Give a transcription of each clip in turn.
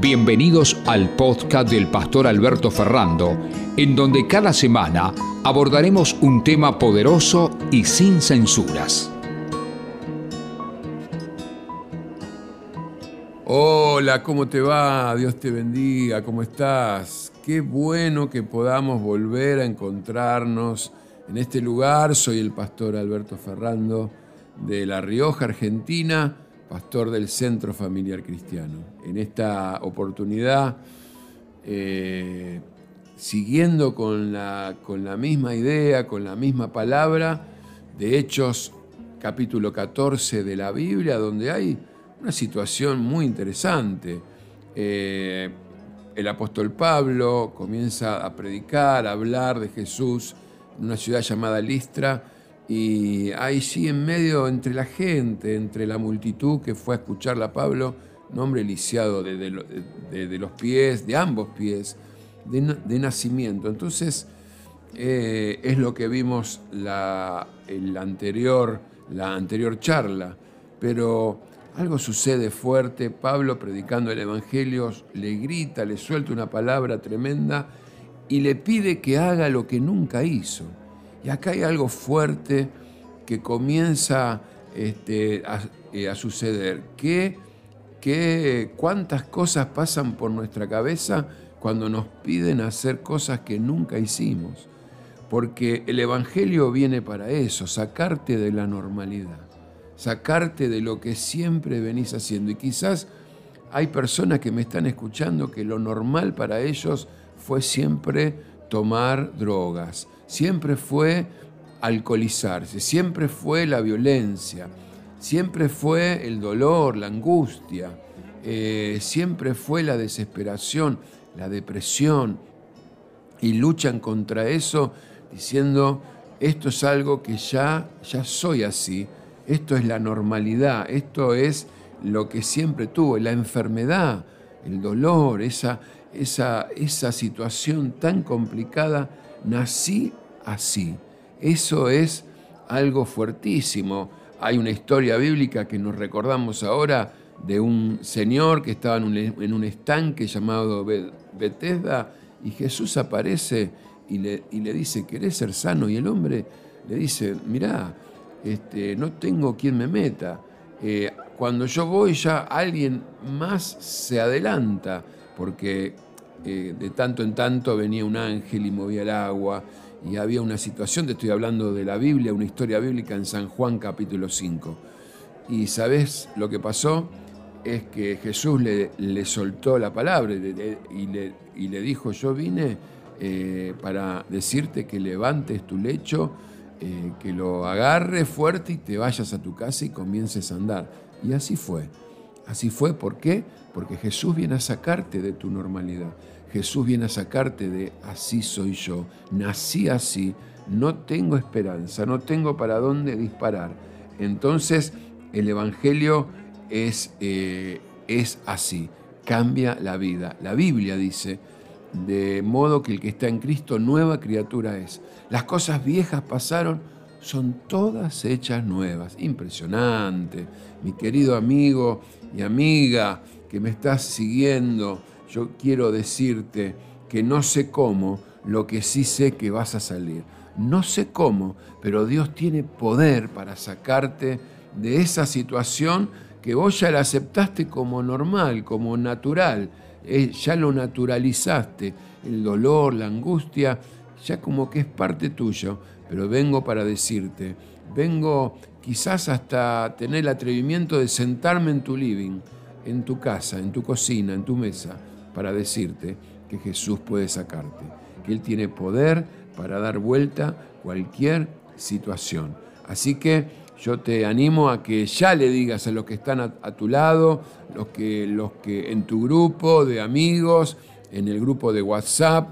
Bienvenidos al podcast del pastor Alberto Ferrando, en donde cada semana abordaremos un tema poderoso y sin censuras. Hola, ¿cómo te va? Dios te bendiga, ¿cómo estás? Qué bueno que podamos volver a encontrarnos en este lugar. Soy el pastor Alberto Ferrando de La Rioja, Argentina pastor del Centro Familiar Cristiano. En esta oportunidad, eh, siguiendo con la, con la misma idea, con la misma palabra, de Hechos capítulo 14 de la Biblia, donde hay una situación muy interesante. Eh, el apóstol Pablo comienza a predicar, a hablar de Jesús en una ciudad llamada Listra, y ahí sí, en medio, entre la gente, entre la multitud que fue a escucharla a Pablo, nombre lisiado de, los pies, de ambos pies, de, nacimiento. Entonces, eh, es lo que vimos la, anterior, la anterior charla. Pero algo sucede fuerte, Pablo predicando el Evangelio le grita, le suelta una palabra tremenda y le pide que haga lo que nunca hizo. Y acá hay algo fuerte que comienza este, eh, a, suceder. ¿Qué, qué, ¿Cuántas cosas pasan por nuestra cabeza cuando nos piden hacer cosas que nunca hicimos? Porque el Evangelio viene para eso, sacarte de la normalidad, sacarte de lo que siempre venís haciendo. Y quizás hay personas que me están escuchando que lo normal para ellos fue siempre tomar drogas, siempre fue alcoholizarse, siempre fue la violencia, siempre fue el dolor, la angustia, eh, siempre fue la desesperación, la depresión, y luchan contra eso diciendo, esto es algo que ya, ya soy así, esto es la normalidad, esto es lo que siempre tuve, la enfermedad, el dolor, esa, esa, esa situación tan complicada nací así. Eso es algo fuertísimo. Hay una historia bíblica que nos recordamos ahora de un señor que estaba en un, estanque llamado Bethesda y Jesús aparece y le, le, dice, ¿querés ser sano? Y el hombre le dice, mirá, este, no tengo quien me meta. Eh, cuando yo voy ya alguien más se adelanta, porque eh, de tanto en tanto venía un ángel y movía el agua, y había una situación, te estoy hablando de la Biblia, una historia bíblica en San Juan capítulo 5. Y sabes lo que pasó? Es que Jesús le, soltó la palabra y le, y le, dijo, yo vine eh, para decirte que levantes tu lecho, eh, que lo agarres fuerte y te vayas a tu casa y comiences a andar. Y así fue. Así fue, ¿por qué? Porque Jesús viene a sacarte de tu normalidad. Jesús viene a sacarte de así soy yo, nací así, no tengo esperanza, no tengo para dónde disparar. Entonces el Evangelio es, eh, es así, cambia la vida. La Biblia dice, de modo que el que está en Cristo nueva criatura es. Las cosas viejas pasaron, son todas hechas nuevas. Impresionante, mi querido amigo y amiga que me estás siguiendo yo quiero decirte que no sé cómo, lo que sí sé que vas a salir. No sé cómo, pero Dios tiene poder para sacarte de esa situación que vos ya la aceptaste como normal, como natural, eh, ya lo naturalizaste, el dolor, la angustia, ya como que es parte tuyo, pero vengo para decirte, vengo quizás hasta tener el atrevimiento de sentarme en tu living, en tu casa, en tu cocina, en tu mesa, para decirte que Jesús puede sacarte, que Él tiene poder para dar vuelta cualquier situación. Así que yo te animo a que ya le digas a los que están a, tu lado, los que, los que en tu grupo de amigos, en el grupo de WhatsApp,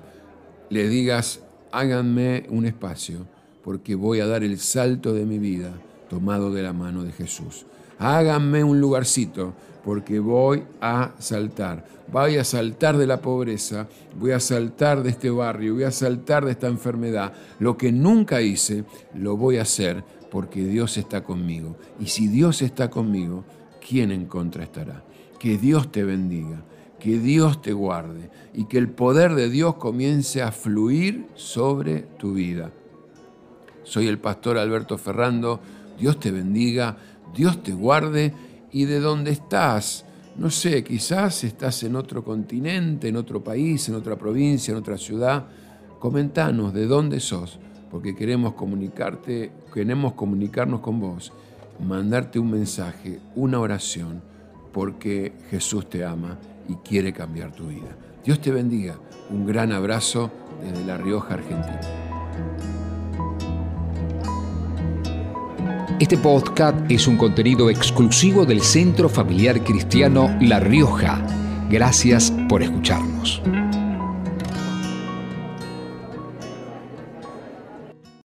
le digas, háganme un espacio, porque voy a dar el salto de mi vida tomado de la mano de Jesús. Háganme un lugarcito, porque voy a saltar. Voy a saltar de la pobreza, voy a saltar de este barrio, voy a saltar de esta enfermedad. Lo que nunca hice, lo voy a hacer porque Dios está conmigo. Y si Dios está conmigo, ¿quién en contra estará? Que Dios te bendiga, Que Dios te guarde y que el poder de Dios comience a fluir sobre tu vida. Soy el pastor Alberto Ferrando. Dios te bendiga, Dios te guarde y de donde estás, no sé, quizás estás en otro continente, en otro país, en otra provincia, en otra ciudad. Comentanos de dónde sos, porque queremos comunicarte, queremos comunicarnos con vos, mandarte un mensaje, una oración, porque Jesús te ama y quiere cambiar tu vida. Dios te bendiga. Un gran abrazo desde La Rioja, Argentina. Este podcast es un contenido exclusivo del Centro Familiar Cristiano La Rioja. Gracias por escucharnos.